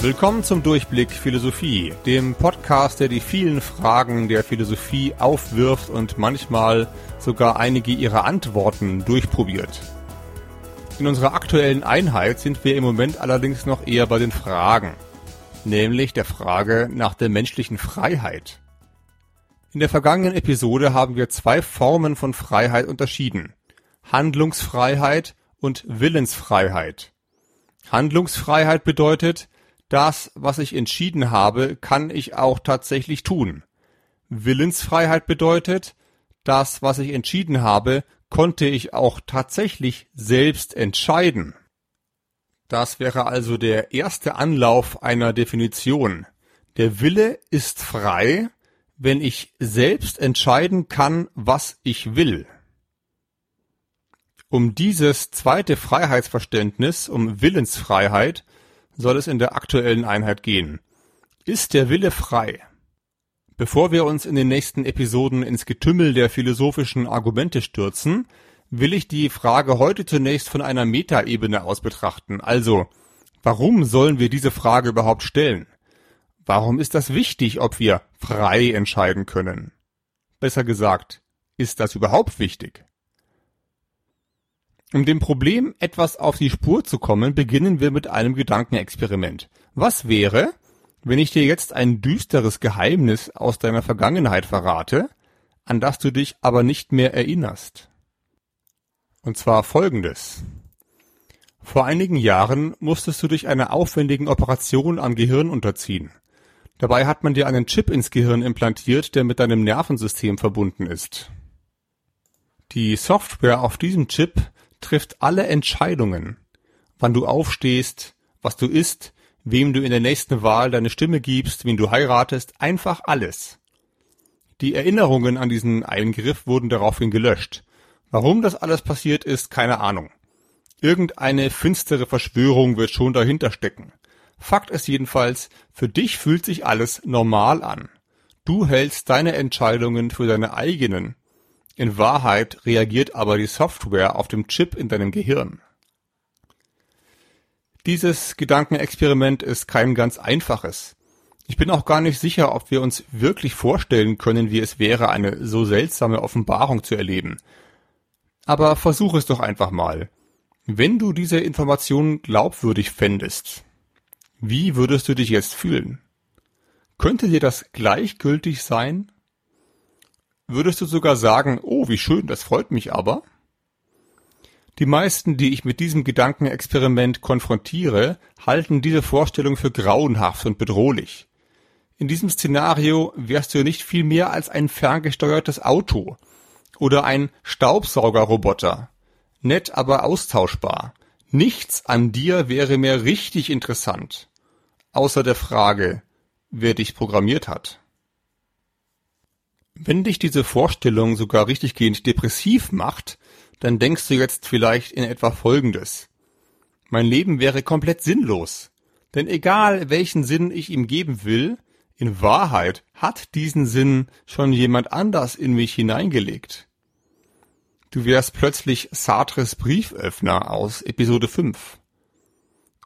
Willkommen zum Durchblick Philosophie, dem Podcast, der die vielen Fragen der Philosophie aufwirft und manchmal sogar einige ihrer Antworten durchprobiert. In unserer aktuellen Einheit sind wir im Moment allerdings noch eher bei den Fragen, nämlich der Frage nach der menschlichen Freiheit. In der vergangenen Episode haben wir zwei Formen von Freiheit unterschieden. Handlungsfreiheit und Willensfreiheit. Handlungsfreiheit bedeutet, das, was ich entschieden habe, kann ich auch tatsächlich tun. Willensfreiheit bedeutet, das, was ich entschieden habe, konnte ich auch tatsächlich selbst entscheiden. Das wäre also der erste Anlauf einer Definition. Der Wille ist frei, wenn ich selbst entscheiden kann, was ich will. Um dieses zweite Freiheitsverständnis, um Willensfreiheit, soll es in der aktuellen Einheit gehen. Ist der Wille frei? Bevor wir uns in den nächsten Episoden ins Getümmel der philosophischen Argumente stürzen, will ich die Frage heute zunächst von einer Metaebene aus betrachten. Also, warum sollen wir diese Frage überhaupt stellen? Warum ist das wichtig, ob wir frei entscheiden können? Besser gesagt, ist das überhaupt wichtig? Um dem Problem etwas auf die Spur zu kommen, beginnen wir mit einem Gedankenexperiment. Was wäre, wenn ich dir jetzt ein düsteres Geheimnis aus deiner Vergangenheit verrate, an das du dich aber nicht mehr erinnerst? Und zwar folgendes. Vor einigen Jahren musstest du dich einer aufwendigen Operation am Gehirn unterziehen. Dabei hat man dir einen Chip ins Gehirn implantiert, der mit deinem Nervensystem verbunden ist. Die Software auf diesem Chip trifft alle Entscheidungen. Wann du aufstehst, was du isst, wem du in der nächsten Wahl deine Stimme gibst, wen du heiratest, einfach alles. Die Erinnerungen an diesen Eingriff wurden daraufhin gelöscht. Warum das alles passiert ist, keine Ahnung. Irgendeine finstere Verschwörung wird schon dahinter stecken. Fakt ist jedenfalls, für dich fühlt sich alles normal an. Du hältst deine Entscheidungen für deine eigenen in Wahrheit reagiert aber die Software auf dem Chip in deinem Gehirn. Dieses Gedankenexperiment ist kein ganz einfaches. Ich bin auch gar nicht sicher, ob wir uns wirklich vorstellen können, wie es wäre, eine so seltsame Offenbarung zu erleben. Aber versuch es doch einfach mal. Wenn du diese Information glaubwürdig fändest, wie würdest du dich jetzt fühlen? Könnte dir das gleichgültig sein? Würdest du sogar sagen, oh, wie schön, das freut mich aber? Die meisten, die ich mit diesem Gedankenexperiment konfrontiere, halten diese Vorstellung für grauenhaft und bedrohlich. In diesem Szenario wärst du nicht viel mehr als ein ferngesteuertes Auto oder ein Staubsaugerroboter. Nett, aber austauschbar. Nichts an dir wäre mehr richtig interessant. Außer der Frage, wer dich programmiert hat. Wenn dich diese Vorstellung sogar richtiggehend depressiv macht, dann denkst du jetzt vielleicht in etwa Folgendes. Mein Leben wäre komplett sinnlos. Denn egal welchen Sinn ich ihm geben will, in Wahrheit hat diesen Sinn schon jemand anders in mich hineingelegt. Du wärst plötzlich Sartres Brieföffner aus Episode 5.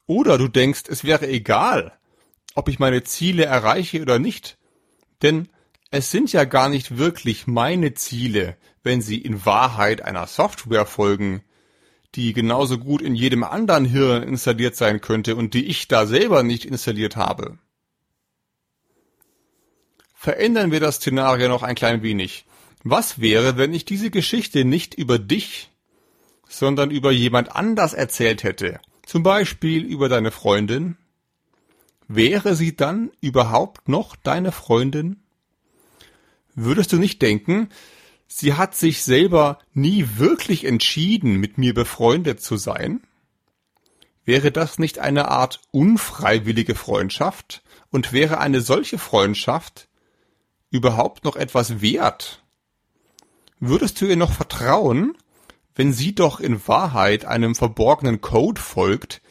Oder du denkst, es wäre egal, ob ich meine Ziele erreiche oder nicht, denn es sind ja gar nicht wirklich meine Ziele, wenn sie in Wahrheit einer Software folgen, die genauso gut in jedem anderen Hirn installiert sein könnte und die ich da selber nicht installiert habe. Verändern wir das Szenario noch ein klein wenig. Was wäre, wenn ich diese Geschichte nicht über dich, sondern über jemand anders erzählt hätte? Zum Beispiel über deine Freundin? Wäre sie dann überhaupt noch deine Freundin? Würdest du nicht denken, sie hat sich selber nie wirklich entschieden, mit mir befreundet zu sein? Wäre das nicht eine Art unfreiwillige Freundschaft? Und wäre eine solche Freundschaft überhaupt noch etwas wert? Würdest du ihr noch vertrauen, wenn sie doch in Wahrheit einem verborgenen Code folgt,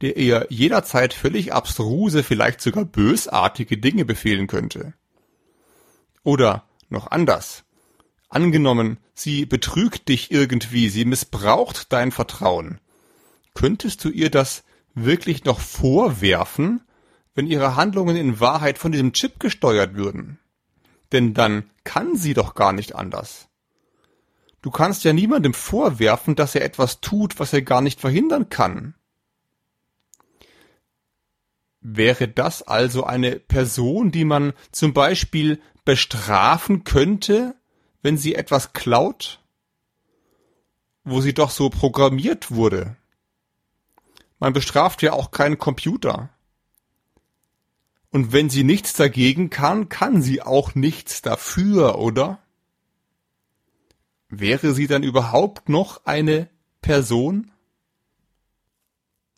der ihr jederzeit völlig abstruse, vielleicht sogar bösartige Dinge befehlen könnte? Oder noch anders. Angenommen, sie betrügt dich irgendwie, sie missbraucht dein Vertrauen. Könntest du ihr das wirklich noch vorwerfen, wenn ihre Handlungen in Wahrheit von diesem Chip gesteuert würden. Denn dann kann sie doch gar nicht anders. Du kannst ja niemandem vorwerfen, dass er etwas tut, was er gar nicht verhindern kann. Wäre das also eine Person, die man zum Beispiel bestrafen könnte, wenn sie etwas klaut? Wo sie doch so programmiert wurde. Man bestraft ja auch keinen Computer. Und wenn sie nichts dagegen kann, kann sie auch nichts dafür, oder? Wäre sie dann überhaupt noch eine Person?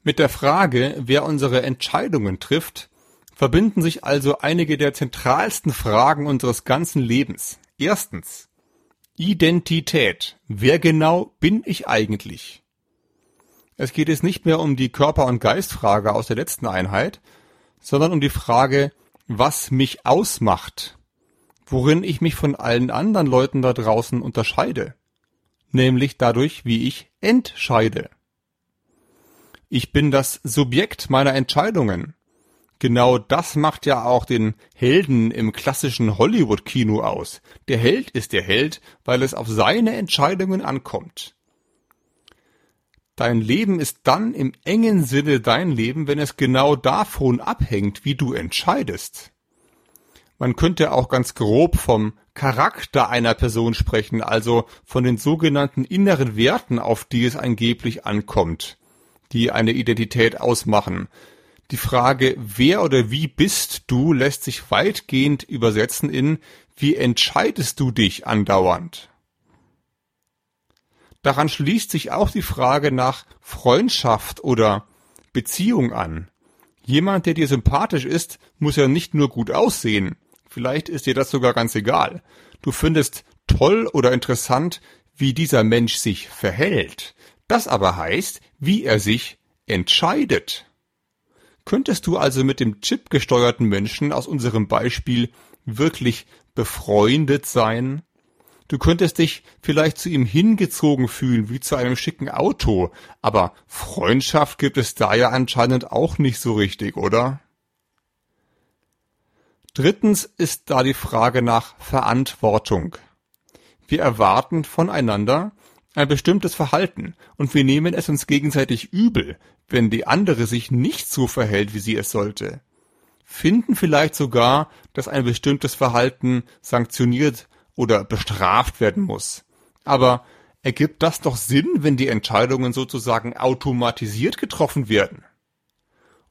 Mit der Frage, wer unsere Entscheidungen trifft, verbinden sich also einige der zentralsten Fragen unseres ganzen Lebens. Erstens Identität. Wer genau bin ich eigentlich? Es geht jetzt nicht mehr um die Körper- und Geistfrage aus der letzten Einheit, sondern um die Frage, was mich ausmacht worin ich mich von allen anderen Leuten da draußen unterscheide, nämlich dadurch, wie ich entscheide. Ich bin das Subjekt meiner Entscheidungen. Genau das macht ja auch den Helden im klassischen Hollywood-Kino aus. Der Held ist der Held, weil es auf seine Entscheidungen ankommt. Dein Leben ist dann im engen Sinne dein Leben, wenn es genau davon abhängt, wie du entscheidest. Man könnte auch ganz grob vom Charakter einer Person sprechen, also von den sogenannten inneren Werten, auf die es angeblich ankommt, die eine Identität ausmachen. Die Frage, wer oder wie bist du, lässt sich weitgehend übersetzen in, wie entscheidest du dich andauernd? Daran schließt sich auch die Frage nach Freundschaft oder Beziehung an. Jemand, der dir sympathisch ist, muss ja nicht nur gut aussehen. Vielleicht ist dir das sogar ganz egal. Du findest toll oder interessant, wie dieser Mensch sich verhält. Das aber heißt, wie er sich entscheidet. Könntest du also mit dem Chip gesteuerten Menschen aus unserem Beispiel wirklich befreundet sein? Du könntest dich vielleicht zu ihm hingezogen fühlen wie zu einem schicken Auto, aber Freundschaft gibt es da ja anscheinend auch nicht so richtig, oder? Drittens ist da die Frage nach Verantwortung. Wir erwarten voneinander ein bestimmtes Verhalten und wir nehmen es uns gegenseitig übel, wenn die andere sich nicht so verhält, wie sie es sollte. Finden vielleicht sogar, dass ein bestimmtes Verhalten sanktioniert oder bestraft werden muss. Aber ergibt das doch Sinn, wenn die Entscheidungen sozusagen automatisiert getroffen werden?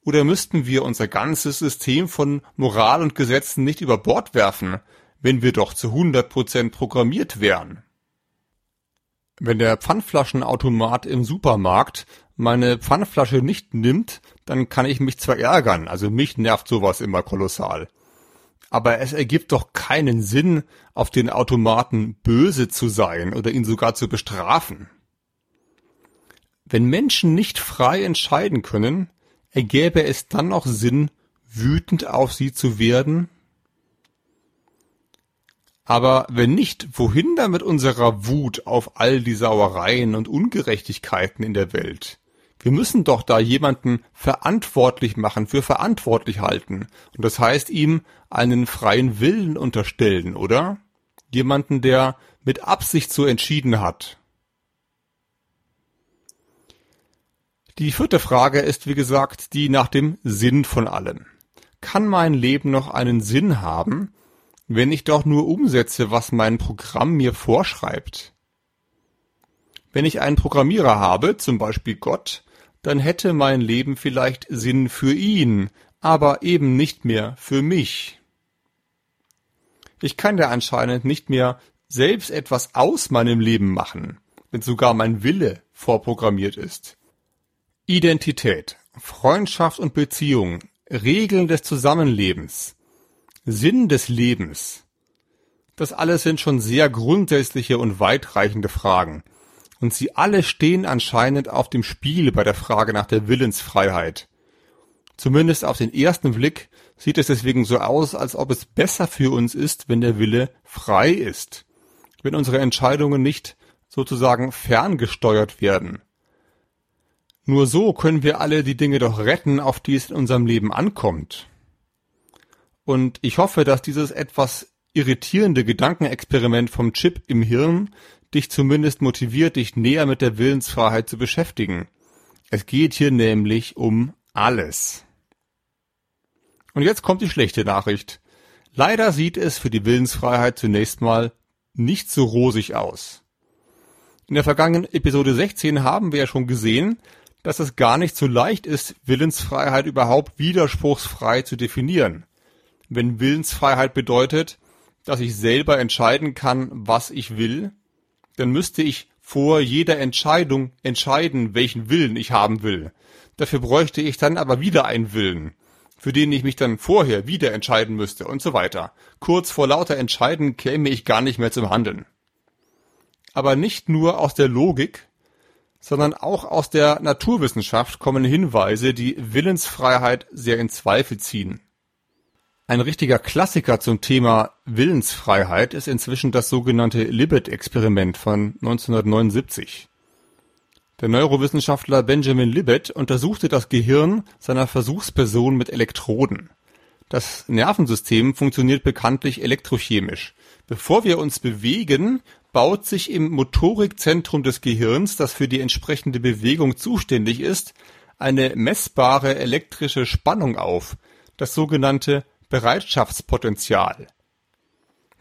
Oder müssten wir unser ganzes System von Moral und Gesetzen nicht über Bord werfen, wenn wir doch zu 100 Prozent programmiert wären? Wenn der Pfandflaschenautomat im Supermarkt meine Pfandflasche nicht nimmt, dann kann ich mich zwar ärgern, also mich nervt sowas immer kolossal. Aber es ergibt doch keinen Sinn, auf den Automaten böse zu sein oder ihn sogar zu bestrafen. Wenn Menschen nicht frei entscheiden können, Ergäbe es dann noch Sinn, wütend auf sie zu werden? Aber wenn nicht, wohin dann mit unserer Wut auf all die Sauereien und Ungerechtigkeiten in der Welt? Wir müssen doch da jemanden verantwortlich machen, für verantwortlich halten. Und das heißt ihm einen freien Willen unterstellen, oder? Jemanden, der mit Absicht so entschieden hat. Die vierte Frage ist, wie gesagt, die nach dem Sinn von allem. Kann mein Leben noch einen Sinn haben, wenn ich doch nur umsetze, was mein Programm mir vorschreibt? Wenn ich einen Programmierer habe, zum Beispiel Gott, dann hätte mein Leben vielleicht Sinn für ihn, aber eben nicht mehr für mich. Ich kann ja anscheinend nicht mehr selbst etwas aus meinem Leben machen, wenn sogar mein Wille vorprogrammiert ist. Identität, Freundschaft und Beziehung, Regeln des Zusammenlebens, Sinn des Lebens. Das alles sind schon sehr grundsätzliche und weitreichende Fragen. Und sie alle stehen anscheinend auf dem Spiel bei der Frage nach der Willensfreiheit. Zumindest auf den ersten Blick sieht es deswegen so aus, als ob es besser für uns ist, wenn der Wille frei ist. Wenn unsere Entscheidungen nicht sozusagen ferngesteuert werden. Nur so können wir alle die Dinge doch retten, auf die es in unserem Leben ankommt. Und ich hoffe, dass dieses etwas irritierende Gedankenexperiment vom Chip im Hirn dich zumindest motiviert, dich näher mit der Willensfreiheit zu beschäftigen. Es geht hier nämlich um alles. Und jetzt kommt die schlechte Nachricht. Leider sieht es für die Willensfreiheit zunächst mal nicht so rosig aus. In der vergangenen Episode 16 haben wir ja schon gesehen, dass es gar nicht so leicht ist, Willensfreiheit überhaupt widerspruchsfrei zu definieren. Wenn Willensfreiheit bedeutet, dass ich selber entscheiden kann, was ich will, dann müsste ich vor jeder Entscheidung entscheiden, welchen Willen ich haben will. Dafür bräuchte ich dann aber wieder einen Willen, für den ich mich dann vorher wieder entscheiden müsste und so weiter. Kurz vor lauter Entscheiden käme ich gar nicht mehr zum Handeln. Aber nicht nur aus der Logik, sondern auch aus der Naturwissenschaft kommen Hinweise, die Willensfreiheit sehr in Zweifel ziehen. Ein richtiger Klassiker zum Thema Willensfreiheit ist inzwischen das sogenannte Libet-Experiment von 1979. Der Neurowissenschaftler Benjamin Libet untersuchte das Gehirn seiner Versuchsperson mit Elektroden. Das Nervensystem funktioniert bekanntlich elektrochemisch. Bevor wir uns bewegen, baut sich im Motorikzentrum des Gehirns, das für die entsprechende Bewegung zuständig ist, eine messbare elektrische Spannung auf, das sogenannte Bereitschaftspotenzial.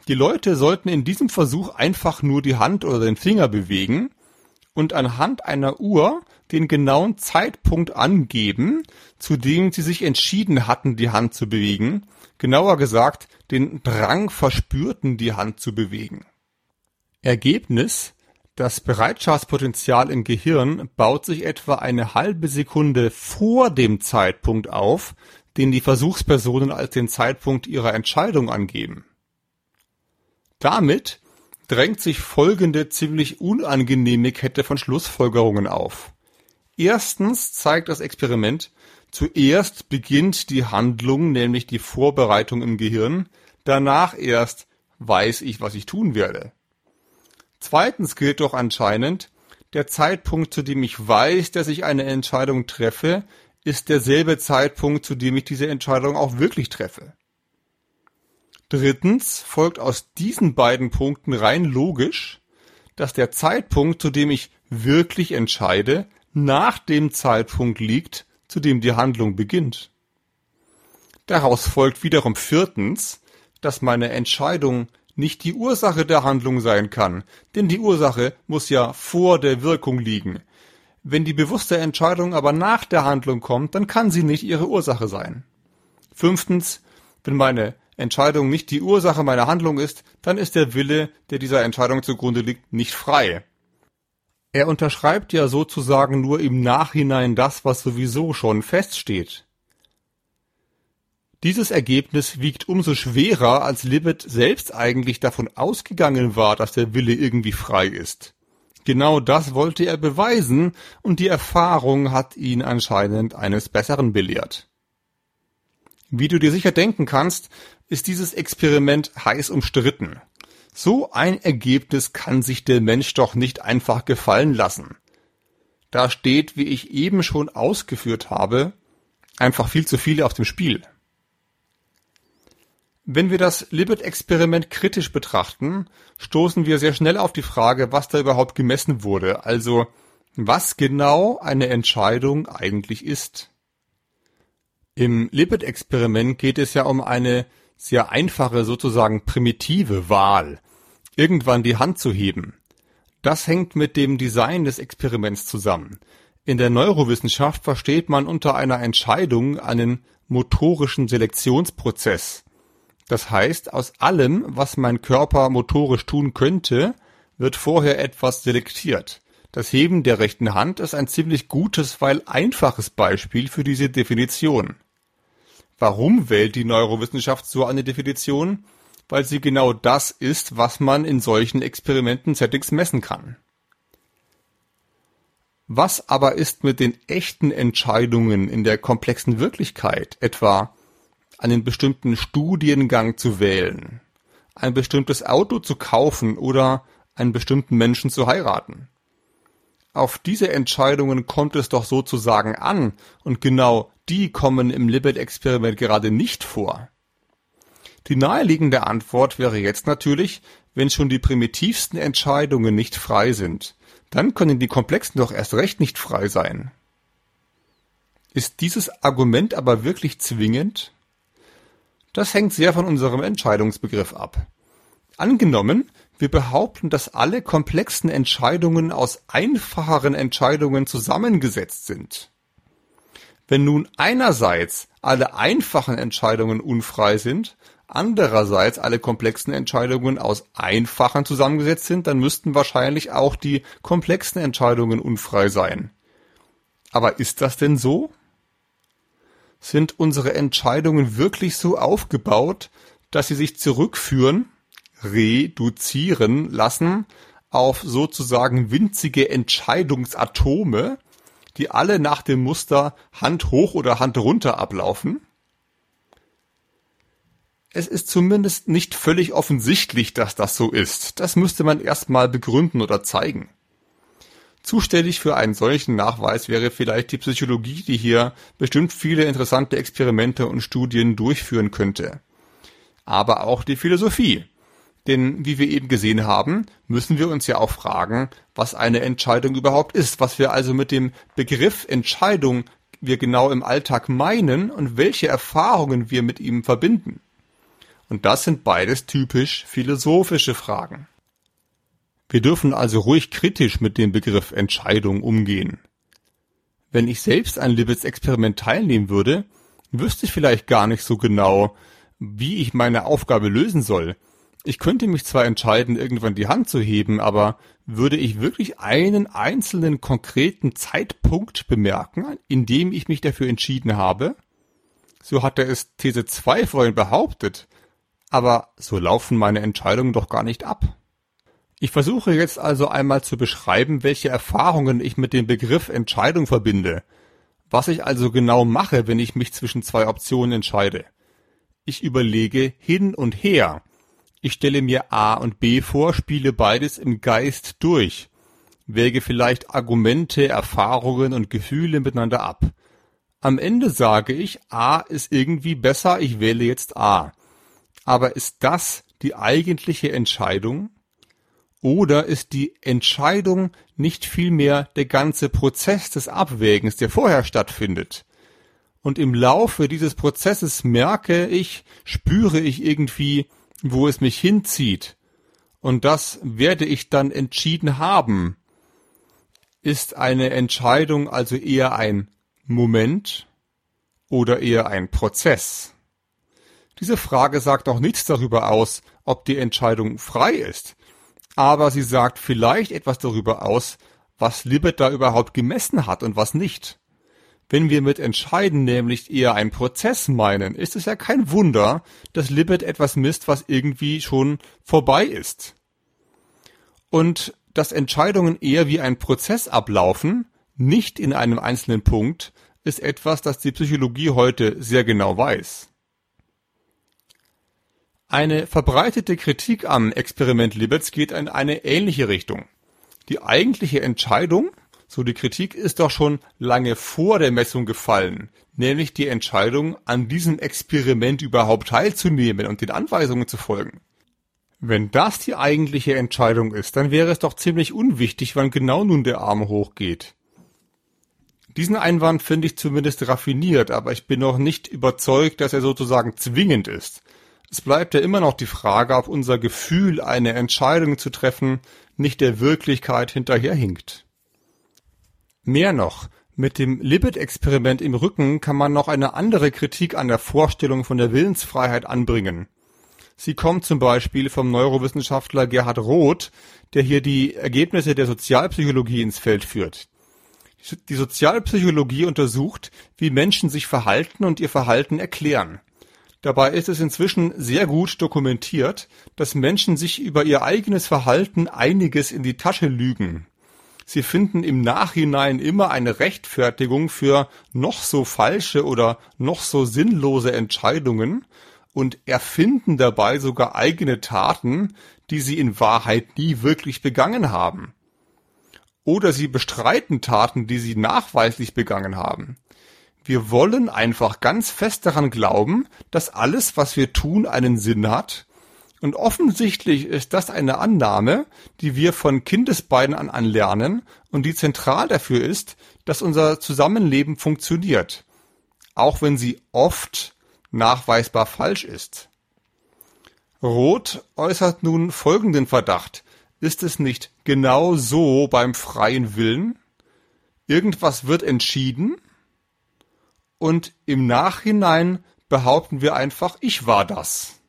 Die Leute sollten in diesem Versuch einfach nur die Hand oder den Finger bewegen und anhand einer Uhr den genauen Zeitpunkt angeben, zu dem sie sich entschieden hatten, die Hand zu bewegen, genauer gesagt, den Drang verspürten, die Hand zu bewegen. Ergebnis das Bereitschaftspotenzial im Gehirn baut sich etwa eine halbe Sekunde vor dem Zeitpunkt auf, den die Versuchspersonen als den Zeitpunkt ihrer Entscheidung angeben. Damit drängt sich folgende ziemlich unangenehme Kette von Schlussfolgerungen auf. Erstens zeigt das Experiment, zuerst beginnt die Handlung, nämlich die Vorbereitung im Gehirn, danach erst weiß ich, was ich tun werde. Zweitens gilt doch anscheinend, der Zeitpunkt, zu dem ich weiß, dass ich eine Entscheidung treffe, ist derselbe Zeitpunkt, zu dem ich diese Entscheidung auch wirklich treffe. Drittens folgt aus diesen beiden Punkten rein logisch, dass der Zeitpunkt, zu dem ich wirklich entscheide, nach dem Zeitpunkt liegt, zu dem die Handlung beginnt. Daraus folgt wiederum viertens, dass meine Entscheidung nicht die Ursache der Handlung sein kann, denn die Ursache muss ja vor der Wirkung liegen. Wenn die bewusste Entscheidung aber nach der Handlung kommt, dann kann sie nicht ihre Ursache sein. Fünftens, wenn meine Entscheidung nicht die Ursache meiner Handlung ist, dann ist der Wille, der dieser Entscheidung zugrunde liegt, nicht frei. Er unterschreibt ja sozusagen nur im Nachhinein das, was sowieso schon feststeht. Dieses Ergebnis wiegt umso schwerer, als Libet selbst eigentlich davon ausgegangen war, dass der Wille irgendwie frei ist. Genau das wollte er beweisen, und die Erfahrung hat ihn anscheinend eines Besseren belehrt. Wie du dir sicher denken kannst, ist dieses Experiment heiß umstritten. So ein Ergebnis kann sich der Mensch doch nicht einfach gefallen lassen. Da steht, wie ich eben schon ausgeführt habe, einfach viel zu viel auf dem Spiel. Wenn wir das Libet-Experiment kritisch betrachten, stoßen wir sehr schnell auf die Frage, was da überhaupt gemessen wurde, also was genau eine Entscheidung eigentlich ist. Im Libet-Experiment geht es ja um eine sehr einfache, sozusagen primitive Wahl, irgendwann die Hand zu heben. Das hängt mit dem Design des Experiments zusammen. In der Neurowissenschaft versteht man unter einer Entscheidung einen motorischen Selektionsprozess, das heißt, aus allem, was mein Körper motorisch tun könnte, wird vorher etwas selektiert. Das Heben der rechten Hand ist ein ziemlich gutes, weil einfaches Beispiel für diese Definition. Warum wählt die Neurowissenschaft so eine Definition? Weil sie genau das ist, was man in solchen Experimenten-Settings messen kann. Was aber ist mit den echten Entscheidungen in der komplexen Wirklichkeit, etwa einen bestimmten Studiengang zu wählen, ein bestimmtes Auto zu kaufen oder einen bestimmten Menschen zu heiraten. Auf diese Entscheidungen kommt es doch sozusagen an, und genau die kommen im Libet-Experiment gerade nicht vor. Die naheliegende Antwort wäre jetzt natürlich, wenn schon die primitivsten Entscheidungen nicht frei sind, dann können die komplexen doch erst recht nicht frei sein. Ist dieses Argument aber wirklich zwingend? Das hängt sehr von unserem Entscheidungsbegriff ab. Angenommen, wir behaupten, dass alle komplexen Entscheidungen aus einfacheren Entscheidungen zusammengesetzt sind. Wenn nun einerseits alle einfachen Entscheidungen unfrei sind, andererseits alle komplexen Entscheidungen aus einfachen zusammengesetzt sind, dann müssten wahrscheinlich auch die komplexen Entscheidungen unfrei sein. Aber ist das denn so? Sind unsere Entscheidungen wirklich so aufgebaut, dass sie sich zurückführen, reduzieren lassen auf sozusagen winzige Entscheidungsatome, die alle nach dem Muster Hand hoch oder Hand runter ablaufen? Es ist zumindest nicht völlig offensichtlich, dass das so ist. Das müsste man erstmal begründen oder zeigen. Zuständig für einen solchen Nachweis wäre vielleicht die Psychologie, die hier bestimmt viele interessante Experimente und Studien durchführen könnte. Aber auch die Philosophie. Denn wie wir eben gesehen haben, müssen wir uns ja auch fragen, was eine Entscheidung überhaupt ist, was wir also mit dem Begriff Entscheidung wir genau im Alltag meinen und welche Erfahrungen wir mit ihm verbinden. Und das sind beides typisch philosophische Fragen. Wir dürfen also ruhig kritisch mit dem Begriff Entscheidung umgehen. Wenn ich selbst an Libets Experiment teilnehmen würde, wüsste ich vielleicht gar nicht so genau, wie ich meine Aufgabe lösen soll, ich könnte mich zwar entscheiden, irgendwann die Hand zu heben, aber würde ich wirklich einen einzelnen konkreten Zeitpunkt bemerken, in dem ich mich dafür entschieden habe? So hatte es These 2 vorhin behauptet. Aber so laufen meine Entscheidungen doch gar nicht ab. Ich versuche jetzt also einmal zu beschreiben, welche Erfahrungen ich mit dem Begriff Entscheidung verbinde. Was ich also genau mache, wenn ich mich zwischen zwei Optionen entscheide. Ich überlege hin und her ich stelle mir A und B vor, spiele beides im Geist durch, wäge vielleicht Argumente, Erfahrungen und Gefühle miteinander ab. Am Ende sage ich, A ist irgendwie besser, ich wähle jetzt A. Aber ist das die eigentliche Entscheidung? Oder ist die Entscheidung nicht vielmehr der ganze Prozess des Abwägens, der vorher stattfindet? Und im Laufe dieses Prozesses merke ich, spüre ich irgendwie, wo es mich hinzieht, und das werde ich dann entschieden haben. Ist eine Entscheidung also eher ein Moment oder eher ein Prozess? Diese Frage sagt auch nichts darüber aus, ob die Entscheidung frei ist, aber sie sagt vielleicht etwas darüber aus, was Libet da überhaupt gemessen hat und was nicht. Wenn wir mit entscheiden nämlich eher einen Prozess meinen, ist es ja kein Wunder, dass Libet etwas misst, was irgendwie schon vorbei ist. Und dass Entscheidungen eher wie ein Prozess ablaufen, nicht in einem einzelnen Punkt, ist etwas, das die Psychologie heute sehr genau weiß. Eine verbreitete Kritik am Experiment Libets geht in eine ähnliche Richtung. Die eigentliche Entscheidung so die Kritik ist doch schon lange vor der Messung gefallen, nämlich die Entscheidung, an diesem Experiment überhaupt teilzunehmen und den Anweisungen zu folgen. Wenn das die eigentliche Entscheidung ist, dann wäre es doch ziemlich unwichtig, wann genau nun der Arm hochgeht. Diesen Einwand finde ich zumindest raffiniert, aber ich bin noch nicht überzeugt, dass er sozusagen zwingend ist. Es bleibt ja immer noch die Frage, ob unser Gefühl, eine Entscheidung zu treffen, nicht der Wirklichkeit hinterherhinkt. Mehr noch, mit dem Libet-Experiment im Rücken kann man noch eine andere Kritik an der Vorstellung von der Willensfreiheit anbringen. Sie kommt zum Beispiel vom Neurowissenschaftler Gerhard Roth, der hier die Ergebnisse der Sozialpsychologie ins Feld führt. Die Sozialpsychologie untersucht, wie Menschen sich verhalten und ihr Verhalten erklären. Dabei ist es inzwischen sehr gut dokumentiert, dass Menschen sich über ihr eigenes Verhalten einiges in die Tasche lügen. Sie finden im Nachhinein immer eine Rechtfertigung für noch so falsche oder noch so sinnlose Entscheidungen und erfinden dabei sogar eigene Taten, die sie in Wahrheit nie wirklich begangen haben. Oder sie bestreiten Taten, die sie nachweislich begangen haben. Wir wollen einfach ganz fest daran glauben, dass alles, was wir tun, einen Sinn hat. Und offensichtlich ist das eine Annahme, die wir von Kindesbeinen an anlernen und die zentral dafür ist, dass unser Zusammenleben funktioniert. Auch wenn sie oft nachweisbar falsch ist. Roth äußert nun folgenden Verdacht. Ist es nicht genau so beim freien Willen? Irgendwas wird entschieden und im Nachhinein behaupten wir einfach, ich war das.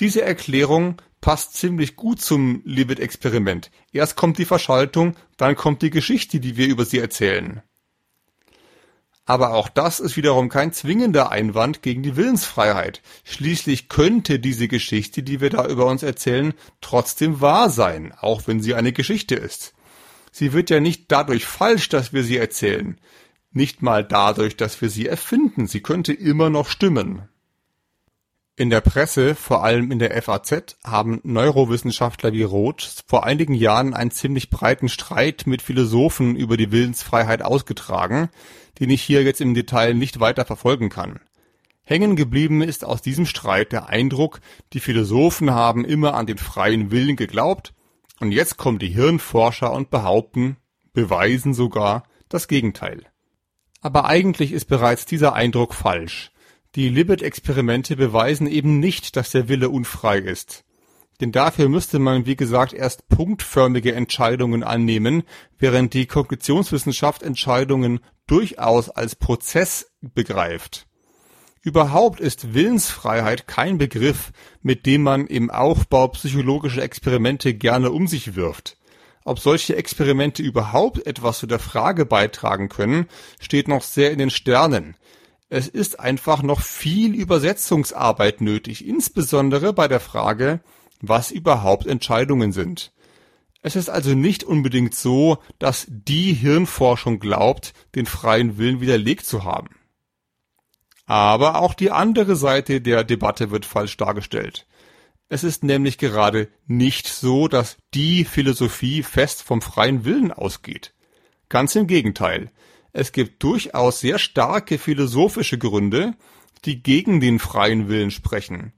Diese Erklärung passt ziemlich gut zum Libet-Experiment. Erst kommt die Verschaltung, dann kommt die Geschichte, die wir über sie erzählen. Aber auch das ist wiederum kein zwingender Einwand gegen die Willensfreiheit. Schließlich könnte diese Geschichte, die wir da über uns erzählen, trotzdem wahr sein, auch wenn sie eine Geschichte ist. Sie wird ja nicht dadurch falsch, dass wir sie erzählen. Nicht mal dadurch, dass wir sie erfinden. Sie könnte immer noch stimmen. In der Presse, vor allem in der FAZ, haben Neurowissenschaftler wie Roth vor einigen Jahren einen ziemlich breiten Streit mit Philosophen über die Willensfreiheit ausgetragen, den ich hier jetzt im Detail nicht weiter verfolgen kann. Hängen geblieben ist aus diesem Streit der Eindruck, die Philosophen haben immer an den freien Willen geglaubt, und jetzt kommen die Hirnforscher und behaupten, beweisen sogar, das Gegenteil. Aber eigentlich ist bereits dieser Eindruck falsch. Die Libet-Experimente beweisen eben nicht, dass der Wille unfrei ist. Denn dafür müsste man, wie gesagt, erst punktförmige Entscheidungen annehmen, während die Kognitionswissenschaft Entscheidungen durchaus als Prozess begreift. Überhaupt ist Willensfreiheit kein Begriff, mit dem man im Aufbau psychologischer Experimente gerne um sich wirft. Ob solche Experimente überhaupt etwas zu der Frage beitragen können, steht noch sehr in den Sternen. Es ist einfach noch viel Übersetzungsarbeit nötig, insbesondere bei der Frage, was überhaupt Entscheidungen sind. Es ist also nicht unbedingt so, dass die Hirnforschung glaubt, den freien Willen widerlegt zu haben. Aber auch die andere Seite der Debatte wird falsch dargestellt. Es ist nämlich gerade nicht so, dass die Philosophie fest vom freien Willen ausgeht. Ganz im Gegenteil. Es gibt durchaus sehr starke philosophische Gründe, die gegen den freien Willen sprechen.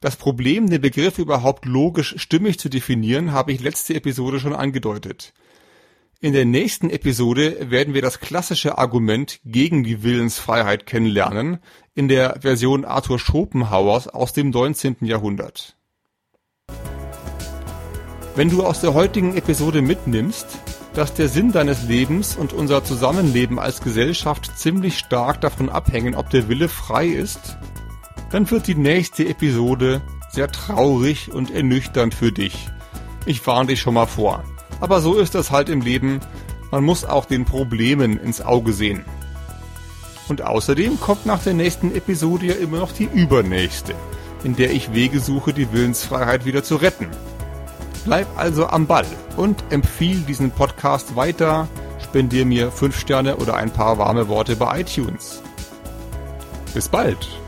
Das Problem, den Begriff überhaupt logisch stimmig zu definieren, habe ich letzte Episode schon angedeutet. In der nächsten Episode werden wir das klassische Argument gegen die Willensfreiheit kennenlernen, in der Version Arthur Schopenhauers aus dem 19. Jahrhundert. Wenn du aus der heutigen Episode mitnimmst, dass der Sinn deines Lebens und unser Zusammenleben als Gesellschaft ziemlich stark davon abhängen, ob der Wille frei ist, dann wird die nächste Episode sehr traurig und ernüchternd für dich. Ich warne dich schon mal vor. Aber so ist das halt im Leben. Man muss auch den Problemen ins Auge sehen. Und außerdem kommt nach der nächsten Episode ja immer noch die übernächste, in der ich Wege suche, die Willensfreiheit wieder zu retten. Bleib also am Ball und empfiehl diesen Podcast weiter. Spendier mir 5 Sterne oder ein paar warme Worte bei iTunes. Bis bald!